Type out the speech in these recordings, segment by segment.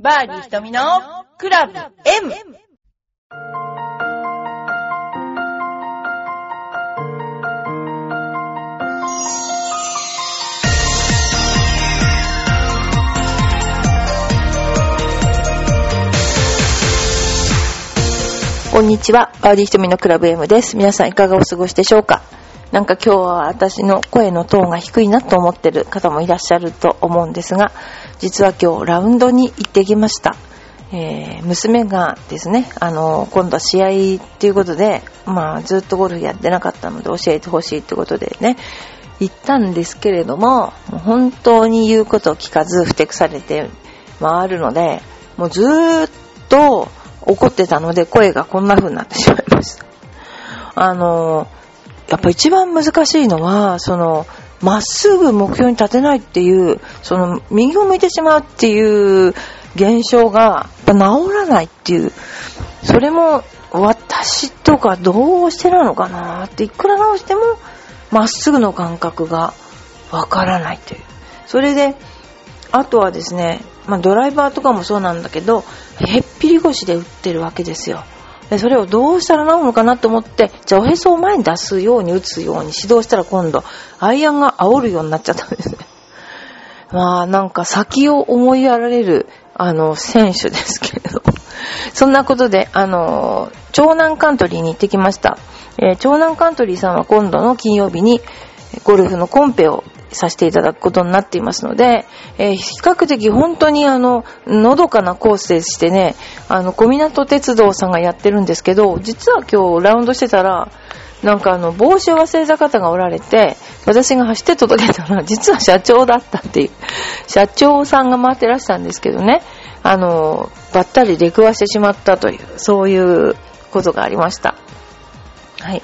バーディー瞳のクラブ M! こんにちは。バーディー瞳のクラブ M です。皆さんいかがお過ごしでしょうか？なんか今日は私の声のトーンが低いなと思ってる方もいらっしゃると思うんですが、実は今日ラウンドに行ってきました。えー、娘がですね、あの、今度は試合っていうことで、まあずっとゴルフやってなかったので教えてほしいってことでね、行ったんですけれども、もう本当に言うことを聞かず、ふてくされて回るので、もうずーっと怒ってたので声がこんな風になってしまいました。あの、やっぱ一番難しいのは、その、まっすぐ目標に立てないっていう、その、右を向いてしまうっていう現象が、やっぱ治らないっていう、それも私とかどうしてなのかなって、いくら直しても、まっすぐの感覚がわからないという。それで、あとはですね、まあ、ドライバーとかもそうなんだけど、へっぴり腰で打ってるわけですよ。それをどうしたら治るのかなと思って、じゃあおへそを前に出すように打つように指導したら今度、アイアンが煽るようになっちゃったんですね。まあなんか先を思いやられる、あの、選手ですけれど。そんなことで、あの、長南カントリーに行ってきました。えー、長南カントリーさんは今度の金曜日にゴルフのコンペをさせていただくことになっていますので、えー、比較的本当にあの、のどかなコースでしてね、あの、小湊鉄道さんがやってるんですけど、実は今日ラウンドしてたら、なんかあの、帽子を忘れた方がおられて、私が走って届けたら、実は社長だったっていう、社長さんが回ってらしたんですけどね、あの、ばったり出くわしてしまったという、そういうことがありました。はい。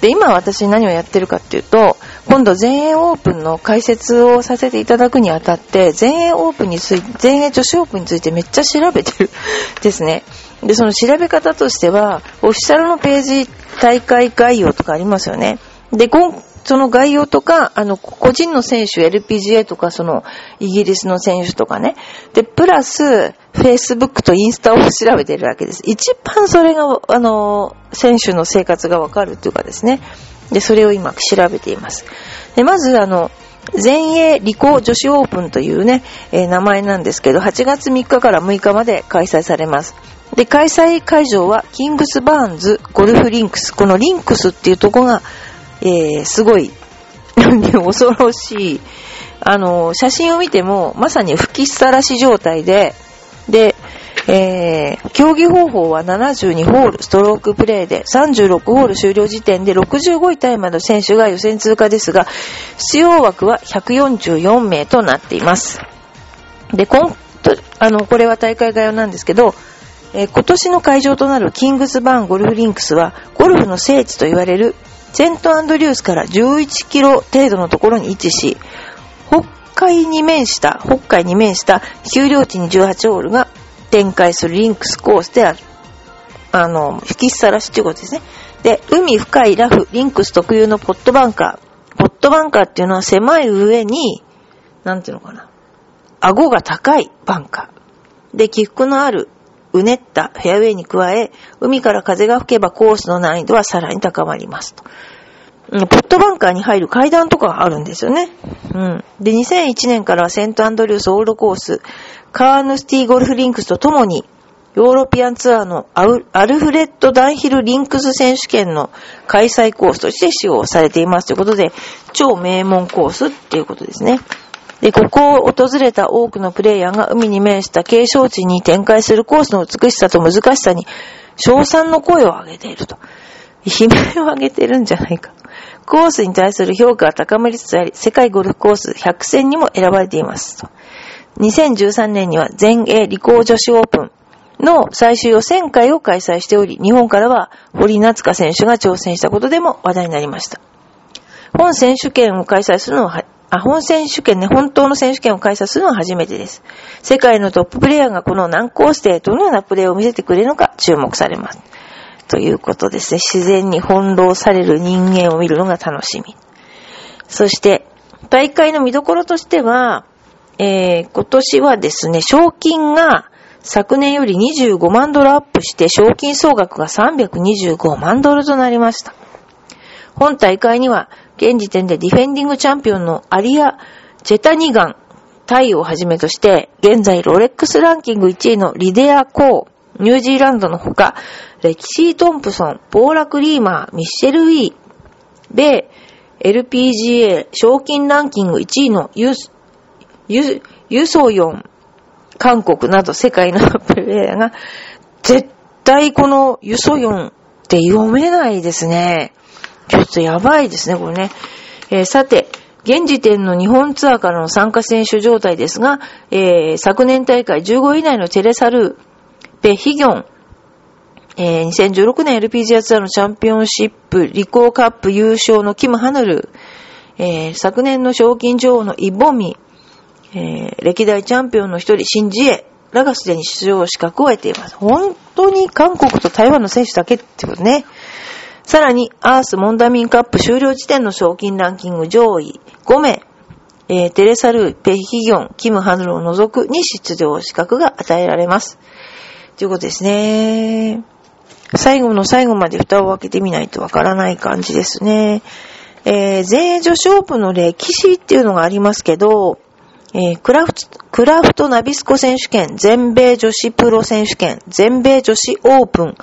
で、今私何をやってるかっていうと、今度全英オープンの解説をさせていただくにあたって、全英オープンについて、全英女子オープンについてめっちゃ調べてる ですね。で、その調べ方としては、オフィシャルのページ大会概要とかありますよね。で、その概要とか、あの、個人の選手、LPGA とか、その、イギリスの選手とかね。で、プラス、Facebook とインスタを調べてるわけです。一番それが、あの、選手の生活がわかるっていうかですね。で、それを今調べています。で、まず、あの、全英理工女子オープンというね、えー、名前なんですけど、8月3日から6日まで開催されます。で、開催会場は、キングスバーンズゴルフリンクス。このリンクスっていうとこが、えー、すごい、恐ろしい。あの、写真を見ても、まさに吹きさらし状態で、で、えー、競技方法は72ホールストロークプレーで36ホール終了時点で65位タイまでの選手が予選通過ですが、出場枠は144名となっています。で、こん、あの、これは大会概要なんですけど、えー、今年の会場となるキングスバーンゴルフリンクスは、ゴルフの聖地と言われるセントアンドリュースから11キロ程度のところに位置し、北海に面した、北海に面した丘陵地に18ホールが展開するリンクスコースである。あの、吹きさらしっていうことですね。で、海深いラフ、リンクス特有のポットバンカー。ポットバンカーっていうのは狭い上に、なんていうのかな。顎が高いバンカー。で、起伏のあるうねったフェアウェイに加え、海から風が吹けばコースの難易度はさらに高まりますと。ポットバンカーに入る階段とかがあるんですよね。うん。で、2001年からはセントアンドリュースオールドコース、カーヌスティーゴルフリンクスとともに、ヨーロピアンツアーのアルフレッド・ダンヒル・リンクス選手権の開催コースとして使用されていますということで、超名門コースっていうことですね。で、ここを訪れた多くのプレイヤーが海に面した景勝地に展開するコースの美しさと難しさに、賞賛の声を上げていると。悲鳴を上げてるんじゃないか。コースに対する評価が高まりつつあり、世界ゴルフコース100選にも選ばれています。2013年には全英理工女子オープンの最終予選会を開催しており、日本からは堀夏香選手が挑戦したことでも話題になりました。本選手権を開催するのはあ、本選手権ね、本当の選手権を開催するのは初めてです。世界のトッププレイヤーがこの難コースでどのようなプレーを見せてくれるのか注目されます。ということですね。自然に翻弄される人間を見るのが楽しみ。そして、大会の見どころとしては、えー、今年はですね、賞金が昨年より25万ドルアップして賞金総額が325万ドルとなりました。本大会には、現時点でディフェンディングチャンピオンのアリア・ジェタニガン、タイをはじめとして、現在ロレックスランキング1位のリデア・コー、ニュージーランドのほか、レキシー・トンプソン、ポーラ・クリーマー、ミッシェル・ウィー、米、LPGA 賞金ランキング1位のユユユソヨン、韓国など世界の プレイヤーが、絶対このユソヨンって読めないですね。ちょっとやばいですね、これね。えー、さて、現時点の日本ツアーからの参加選手状態ですが、えー、昨年大会15位以内のテレサルー、ペヒギョン、えー、2016年 LPGA ツアーのチャンピオンシップ、リコーカップ優勝のキム・ハヌル、えー、昨年の賞金女王のイボミ、えー、歴代チャンピオンの一人、シンジエらがすでに出場資格を得ています。本当に韓国と台湾の選手だけってことね。さらに、アース・モンダミンカップ終了時点の賞金ランキング上位5名、えー、テレサル、ペヒギョン、キム・ハヌルを除くに出場資格が与えられます。ということですね。最後の最後まで蓋を開けてみないとわからない感じですね。えー、全英女子オープンの歴史っていうのがありますけど、えー、クラフト、クラフトナビスコ選手権、全米女子プロ選手権、全米女子オープン、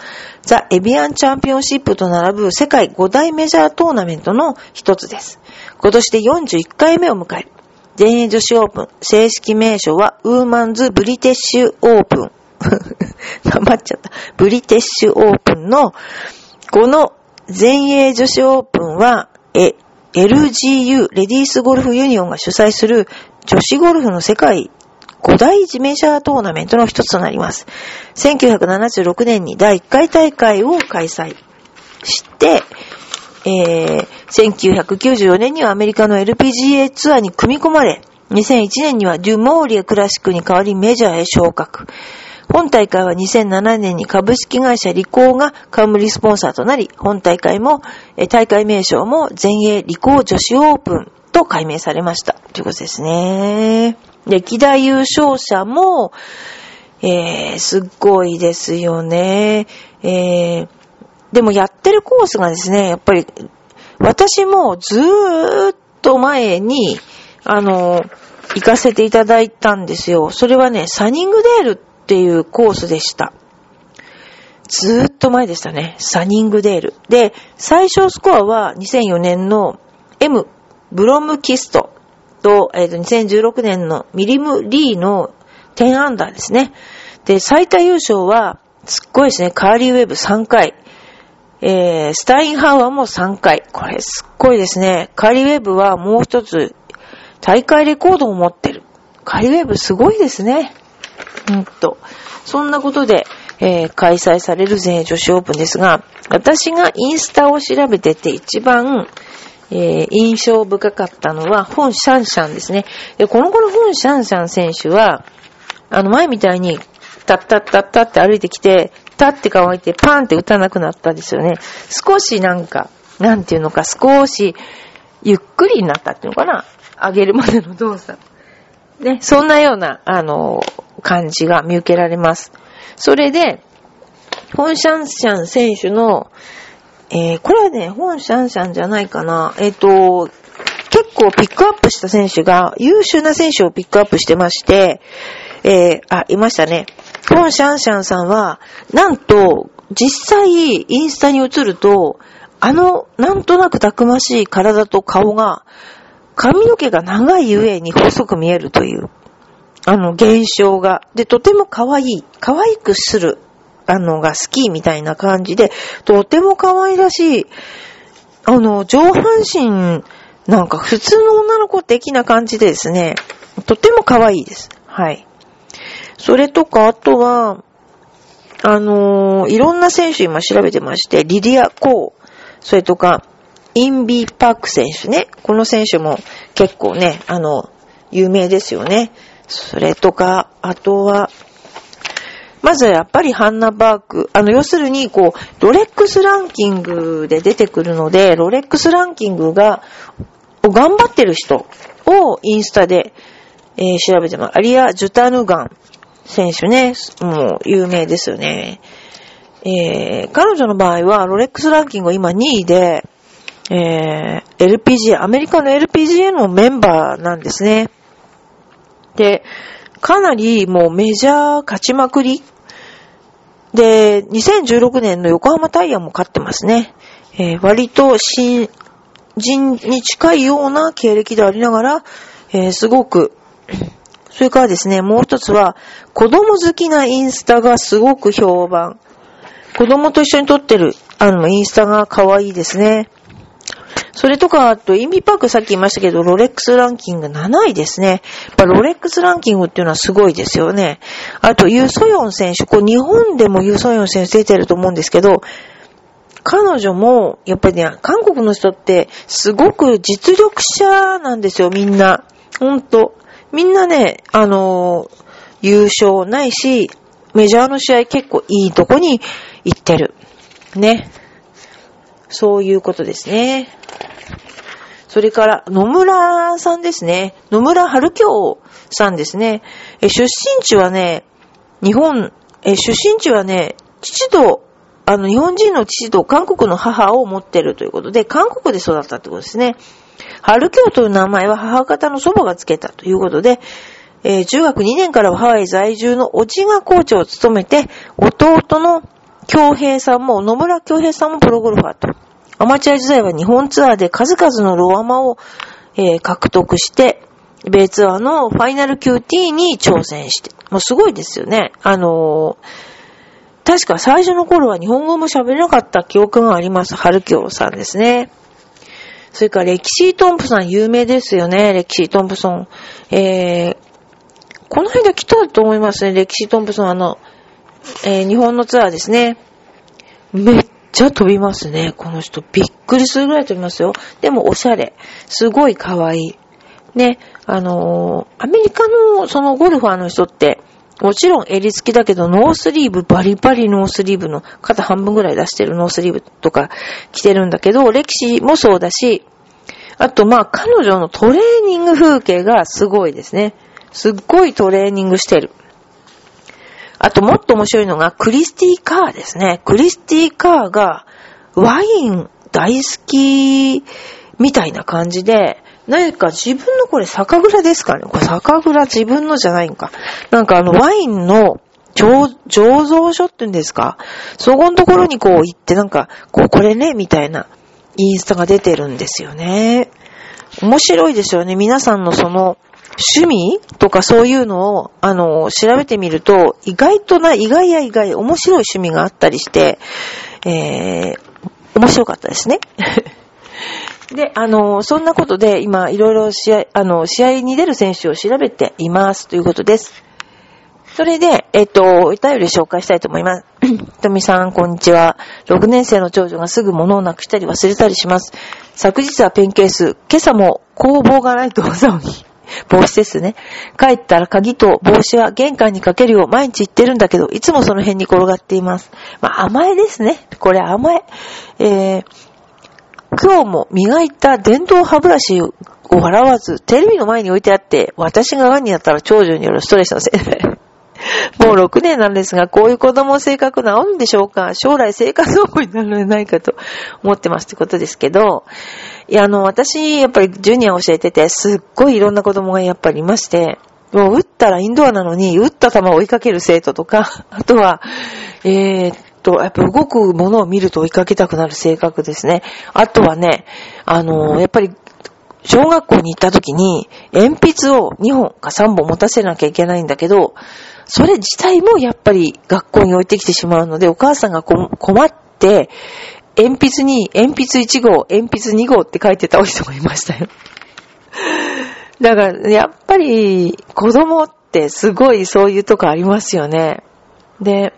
ザ・エビアンチャンピオンシップと並ぶ世界5大メジャートーナメントの一つです。今年で41回目を迎える。全英女子オープン、正式名称はウーマンズ・ブリティッシュオープン。黙っちゃった。ブリティッシュオープンの、この全英女子オープンは、え、LGU、レディースゴルフユニオンが主催する女子ゴルフの世界5大メジャートーナメントの一つとなります。1976年に第1回大会を開催して、えー、1994年にはアメリカの LPGA ツアーに組み込まれ、2001年にはデュモーリアクラシックに代わりメジャーへ昇格。本大会は2007年に株式会社リコーが冠スポンサーとなり、本大会も、大会名称も全英リコー女子オープンと改名されました。ということですね。歴代優勝者も、えー、すっごいですよね。えー、でもやってるコースがですね、やっぱり、私もずーっと前に、あの、行かせていただいたんですよ。それはね、サニングデールっていうコースでした。ずーっと前でしたね。サニングデール。で、最小スコアは2004年の M、ブロムキストと、えっ、ー、と、2016年のミリム・リーの10アンダーですね。で、最多優勝は、すっごいですね。カーリーウェブ3回。えー、スタインハウアーも3回。これすっごいですね。カーリーウェブはもう一つ、大会レコードを持ってる。カーリーウェブすごいですね。うんと、そんなことで、えー、開催される全英女子オープンですが、私がインスタを調べてて一番、えー、印象深かったのは、本シャンシャンですね。で、この頃本シャンシャン選手は、あの前みたいに、タッタッタッタって歩いてきて、タって乾いてパンって打たなくなったんですよね。少しなんか、なんていうのか、少し、ゆっくりになったっていうのかな。上げるまでの動作。ね、そんなような、あの、感じが見受けられます。それで、ホンシャンシャン選手の、えー、これはね、ホンシャンシャンじゃないかな。えっ、ー、と、結構ピックアップした選手が、優秀な選手をピックアップしてまして、えー、あ、いましたね。ホンシャンシャンさんは、なんと、実際、インスタに映ると、あの、なんとなくたくましい体と顔が、髪の毛が長いゆえに細く見えるという。あの、現象が。で、とても可愛い。可愛くする、あの、が好きみたいな感じで、とても可愛らしい。あの、上半身、なんか普通の女の子的な感じでですね、とても可愛いです。はい。それとか、あとは、あのー、いろんな選手今調べてまして、リディア・コー、それとか、インビー・パーク選手ね。この選手も結構ね、あの、有名ですよね。それとか、あとは、まずやっぱりハンナバーク。あの、要するに、こう、ロレックスランキングで出てくるので、ロレックスランキングが、頑張ってる人をインスタで、えー、調べてます。アリア・ジュタヌガン。選手ね、もう有名ですよね。えー、彼女の場合は、ロレックスランキング今2位で、えー、LPGA、アメリカの LPGA のメンバーなんですね。で、かなりもうメジャー勝ちまくり。で、2016年の横浜タイヤも勝ってますね。えー、割と新人に近いような経歴でありながら、えー、すごく、それからですね、もう一つは、子供好きなインスタがすごく評判。子供と一緒に撮ってる、あの、インスタが可愛いですね。それとか、あと、インビパークさっき言いましたけど、ロレックスランキング7位ですね。やっぱロレックスランキングっていうのはすごいですよね。あと、ユーソヨン選手、こう、日本でもユーソヨン選手出てると思うんですけど、彼女も、やっぱりね、韓国の人って、すごく実力者なんですよ、みんな。ほんと。みんなね、あのー、優勝ないし、メジャーの試合結構いいとこに行ってる。ね。そういうことですね。それから、野村さんですね。野村春京さんですね。え出身地はね、日本、え出身地はね、父と、あの、日本人の父と韓国の母を持ってるということで、韓国で育ったってことですね。春京という名前は母方の祖母がつけたということで、えー、中学2年からはハワイ在住のおじがコーチを務めて、弟の京平さんも、野村京平さんもプロゴルファーと。アマチュア時代は日本ツアーで数々のロアマを、えー、獲得して、米ツアーのファイナル QT に挑戦して。もうすごいですよね。あのー、確か最初の頃は日本語も喋れなかった記憶があります。春京さんですね。それからレキシー・トンプソン有名ですよね。レキシー・トンプソン。えー、この間来たと思いますね。レキシー・トンプソンあの、えー、日本のツアーですね。めっちゃ飛びますね。この人。びっくりするぐらい飛びますよ。でもおしゃれ。すごい可愛い。ね、あのー、アメリカのそのゴルファーの人って、もちろん襟付きだけど、ノースリーブ、バリバリノースリーブの肩半分ぐらい出してるノースリーブとか着てるんだけど、歴史もそうだし、あとまあ彼女のトレーニング風景がすごいですね。すっごいトレーニングしてる。あともっと面白いのが、クリスティー・カーですね。クリスティー・カーが、ワイン大好きみたいな感じで、何か自分のこれ酒蔵ですかねこれ酒蔵自分のじゃないんか。なんかあのワインの醸造所って言うんですかそこのところにこう行ってなんか、こうこれね、みたいなインスタが出てるんですよね。面白いですよね。皆さんのその趣味とかそういうのを、あの、調べてみると、意外とな、意外や意外、面白い趣味があったりして、えー、面白かったですね。で、あの、そんなことで、今、いろいろ試合、あの、試合に出る選手を調べていますということです。それで、えっと、お便り紹介したいと思います。ひとみさん、こんにちは。6年生の長女がすぐ物をなくしたり忘れたりします。昨日はペンケース、今朝も工房がないと騒ぎ。帽子ですね。帰ったら鍵と帽子は玄関にかけるよう毎日言ってるんだけど、いつもその辺に転がっています。まあ、甘えですね。これ甘え。えー、今日も磨いた電動歯ブラシを笑わず、テレビの前に置いてあって、私が癌になったら長女によるストレスのせいで。もう6年なんですが、こういう子供性格治るんでしょうか？将来生活保護になるのではないかと思ってますってことですけど、いや、あの、私、やっぱりジュニア教えてて、すっごいいろんな子供がやっぱりいまして、もう打ったらインドアなのに、打った球を追いかける生徒とか、あとは、えー、っと、やっぱ動くものを見ると追いかけたくなる性格ですね。あとはね、あの、やっぱり、小学校に行った時に、鉛筆を2本か3本持たせなきゃいけないんだけど、それ自体もやっぱり学校に置いてきてしまうので、お母さんが困って、鉛筆に鉛筆1号、鉛筆2号って書いてたお人もいましたよ。だから、やっぱり子供ってすごいそういうとこありますよね。で、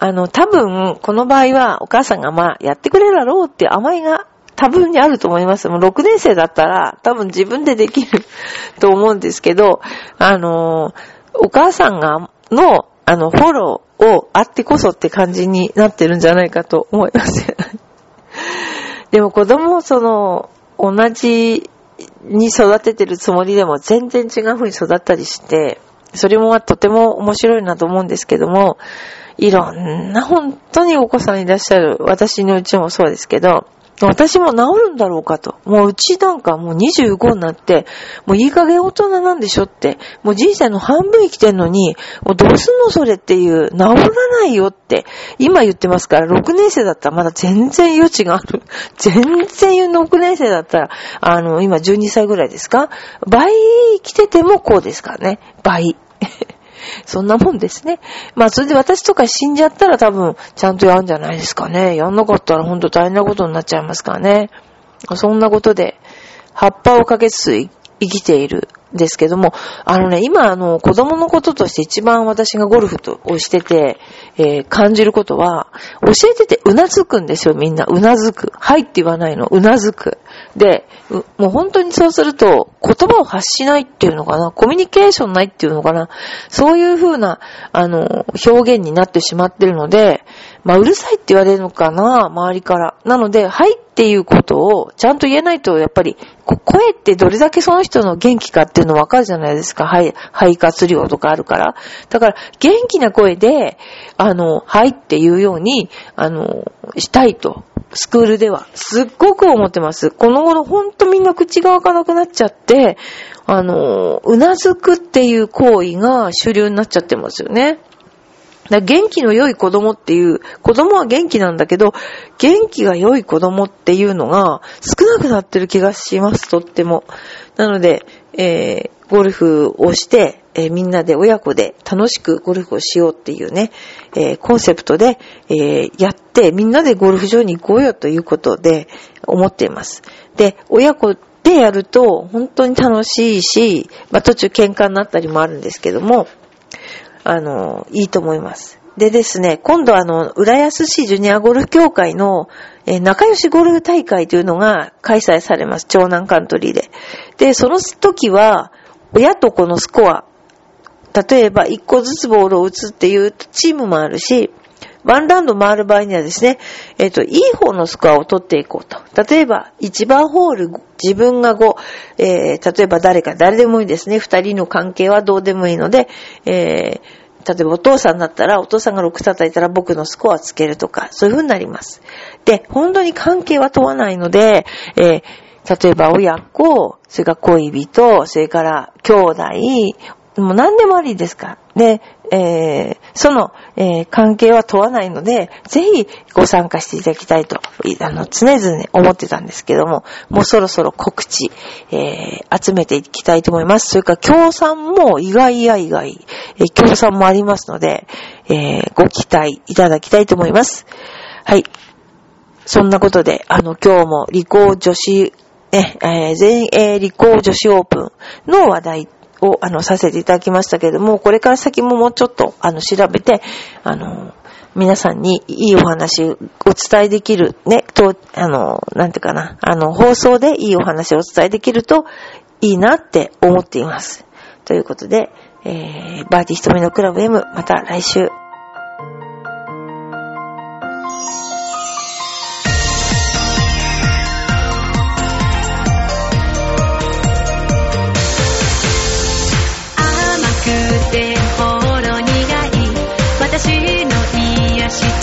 あの、多分、この場合はお母さんがまあ、やってくれるだろうって甘えが多分にあると思います。もう6年生だったら多分自分でできる と思うんですけど、あの、お母さんが、の、あの、フォローをあってこそって感じになってるんじゃないかと思います。でも子供をその、同じに育ててるつもりでも全然違う風に育ったりして、それもとても面白いなと思うんですけども、いろんな本当にお子さんいらっしゃる。私のうちもそうですけど、私も治るんだろうかと。もううちなんかもう25になって、もういい加減大人なんでしょって。もう人生の半分生きてんのに、もうどうすんのそれっていう、治らないよって。今言ってますから、6年生だったらまだ全然余地がある。全然言うの6年生だったら、あの、今12歳ぐらいですか？倍生きててもこうですからね。倍。そんなもんですね。まあ、それで私とか死んじゃったら多分、ちゃんとやるんじゃないですかね。やんなかったらほんと大変なことになっちゃいますからね。そんなことで、葉っぱをかけつつ生きているですけども、あのね、今、あの、子供のこととして一番私がゴルフとをしてて、えー、感じることは、教えててうなずくんですよ、みんな。うなずく。はいって言わないの。うなずく。で、もう本当にそうすると、言葉を発しないっていうのかな、コミュニケーションないっていうのかな、そういう風な、あの、表現になってしまってるので、まあ、うるさいって言われるのかな、周りから。なので、はいっていうことをちゃんと言えないと、やっぱり、声ってどれだけその人の元気かっていうのわかるじゃないですか。はい、肺活量とかあるから。だから、元気な声で、あの、はいっていうように、あの、したいと。スクールでは。すっごく思ってます。この頃ほんとみんな口が開かなくなっちゃって、あの、うなずくっていう行為が主流になっちゃってますよね。だ元気の良い子供っていう、子供は元気なんだけど、元気が良い子供っていうのが少なくなってる気がします、とっても。なので、えー、ゴルフをして、えー、みんなで親子で楽しくゴルフをしようっていうね、えー、コンセプトで、え、やって、みんなでゴルフ場に行こうよということで思っています。で、親子でやると本当に楽しいし、まあ、途中喧嘩になったりもあるんですけども、あの、いいと思います。でですね、今度あの、浦安市ジュニアゴルフ協会の、え、仲良しゴルフ大会というのが開催されます。長南カントリーで。で、その時は、親と子のスコア、例えば1個ずつボールを打つっていうチームもあるし、ワンラウンド回る場合にはですね、えっ、ー、と、いい方のスコアを取っていこうと。例えば、1番ホール、自分が5、えー、例えば誰か、誰でもいいですね。2人の関係はどうでもいいので、えー、例えばお父さんだったら、お父さんが6叩いたら僕のスコアつけるとか、そういう風になります。で、本当に関係は問わないので、えー例えば親子、それから恋人、それから兄弟、もう何でもありですか。で、えー、その、えー、関係は問わないので、ぜひご参加していただきたいと、あの、常々思ってたんですけども、もうそろそろ告知、えー、集めていきたいと思います。それから、協賛も意外や意外、えー、協賛もありますので、えー、ご期待いただきたいと思います。はい。そんなことで、あの、今日も理工女子、え、えー、全英理工女子オープンの話題を、あの、させていただきましたけれども、これから先ももうちょっと、あの、調べて、あの、皆さんにいいお話をお伝えできる、ね、と、あの、なんていうかな、あの、放送でいいお話をお伝えできるといいなって思っています。ということで、えー、バーティー瞳のクラブ M、また来週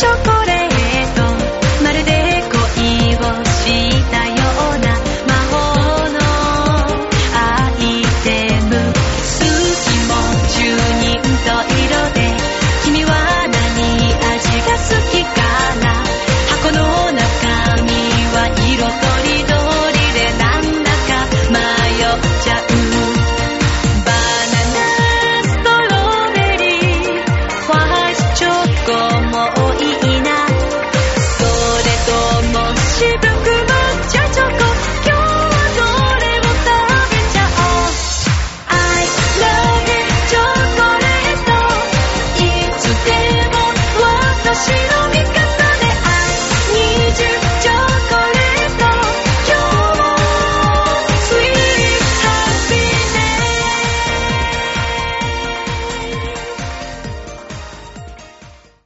chocolate.